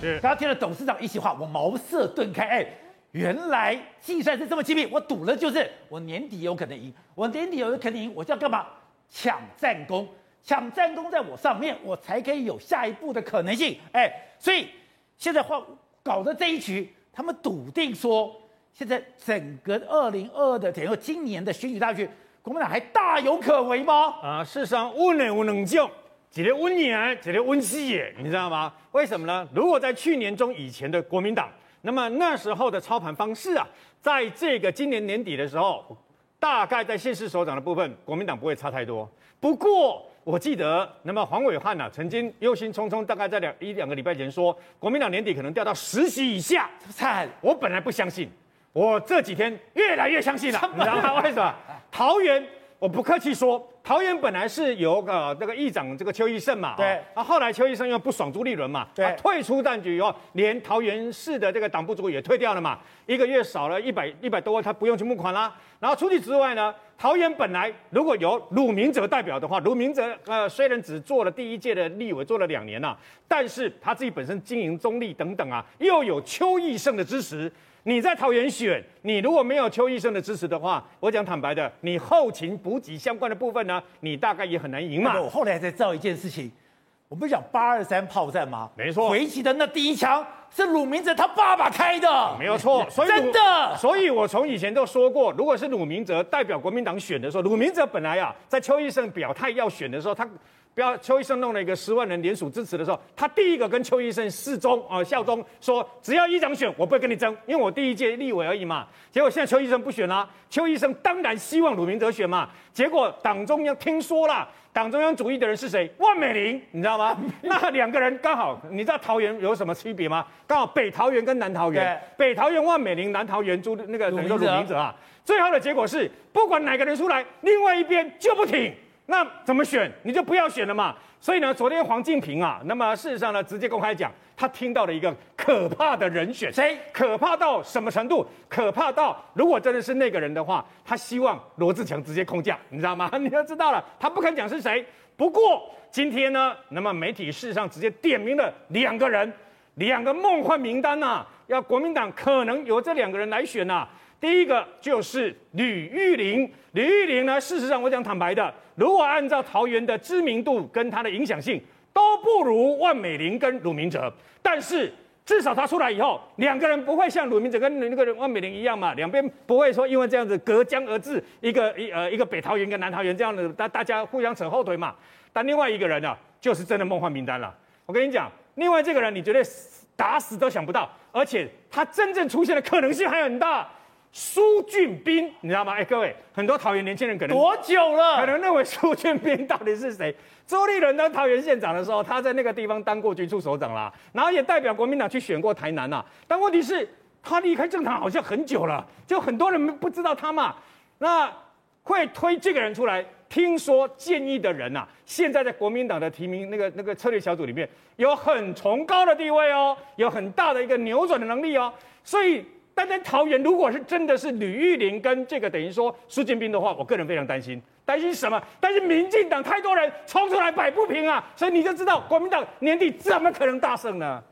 刚刚听了董事长一席话，我茅塞顿开。哎，原来计算是这么机密，我赌了就是我年底有可能赢，我年底有可能赢，我就要干嘛？抢战功，抢战功在我上面，我才可以有下一步的可能性。哎，所以现在话搞的这一局，他们笃定说，现在整个二零二二的，等于今年的选举大局，国民党还大有可为吗？啊，事实上，无能无能救。几条温年，几条温气耶，你知道吗？为什么呢？如果在去年中以前的国民党，那么那时候的操盘方式啊，在这个今年年底的时候，大概在县市首长的部分，国民党不会差太多。不过我记得，那么黄伟汉呢，曾经忧心忡忡，大概在两一两个礼拜前说，国民党年底可能掉到十席以下。惨！我本来不相信，我这几天越来越相信了，你知道吗？为什么？桃园。我不客气说，桃园本来是由呃这个议长这个邱义胜嘛，对，啊后来邱义胜又不爽朱立伦嘛，对，他退出战局以后，连桃园市的这个党部主也退掉了嘛，一个月少了一百一百多万，他不用去募款啦。然后除此之外呢，桃园本来如果由鲁明哲代表的话，鲁明哲呃虽然只做了第一届的立委，做了两年呐，但是他自己本身经营中立等等啊，又有邱奕胜的支持。你在桃园选，你如果没有邱奕胜的支持的话，我讲坦白的，你后勤补给相关的部分呢，你大概也很难赢嘛。我后来才知道一件事情，我不是讲八二三炮战吗？没错，回击的那第一枪是鲁明哲他爸爸开的，没有错。所以真的，所以我从以前都说过，如果是鲁明哲代表国民党选的时候，鲁明哲本来啊，在邱医生表态要选的时候，他。不要邱医生弄了一个十万人联署支持的时候，他第一个跟邱医生示忠啊效忠，说只要议长选，我不会跟你争，因为我第一届立委而已嘛。结果现在邱医生不选了，啊，邱医生当然希望鲁明哲选嘛。结果党中央听说了，党中央主义的人是谁？万美玲，你知道吗？那两个人刚好，你知道桃园有什么区别吗？刚好北桃园跟南桃园，北桃园万美玲，南桃园朱那个等于说鲁明哲啊。最后的结果是，不管哪个人出来，另外一边就不挺。那怎么选？你就不要选了嘛。所以呢，昨天黄敬平啊，那么事实上呢，直接公开讲，他听到了一个可怕的人选。谁？可怕到什么程度？可怕到如果真的是那个人的话，他希望罗志强直接空降，你知道吗？你要知道了，他不肯讲是谁。不过今天呢，那么媒体事实上直接点名了两个人，两个梦幻名单呐、啊，要国民党可能由这两个人来选呐、啊。第一个就是吕玉玲，吕玉玲呢，事实上我讲坦白的，如果按照桃园的知名度跟他的影响性，都不如万美玲跟鲁明哲。但是至少他出来以后，两个人不会像鲁明哲跟那个人万美玲一样嘛，两边不会说因为这样子隔江而治，一个一呃一个北桃园跟南桃园这样的大大家互相扯后腿嘛。但另外一个人呢、啊，就是真的梦幻名单了。我跟你讲，另外这个人你绝对打死都想不到，而且他真正出现的可能性还很大。苏俊斌，你知道吗？哎，各位，很多桃园年轻人可能多久了？可能认为苏俊斌到底是谁？周立伦当桃园县长的时候，他在那个地方当过局处首长啦，然后也代表国民党去选过台南呐。但问题是，他离开政坛好像很久了，就很多人不知道他嘛。那会推这个人出来，听说建议的人呐，现在在国民党的提名那个那个策略小组里面有很崇高的地位哦，有很大的一个扭转的能力哦，所以。但在桃园，如果是真的是吕玉玲跟这个等于说苏建斌的话，我个人非常担心。担心什么？担心民进党太多人冲出来摆不平啊！所以你就知道国民党年底怎么可能大胜呢？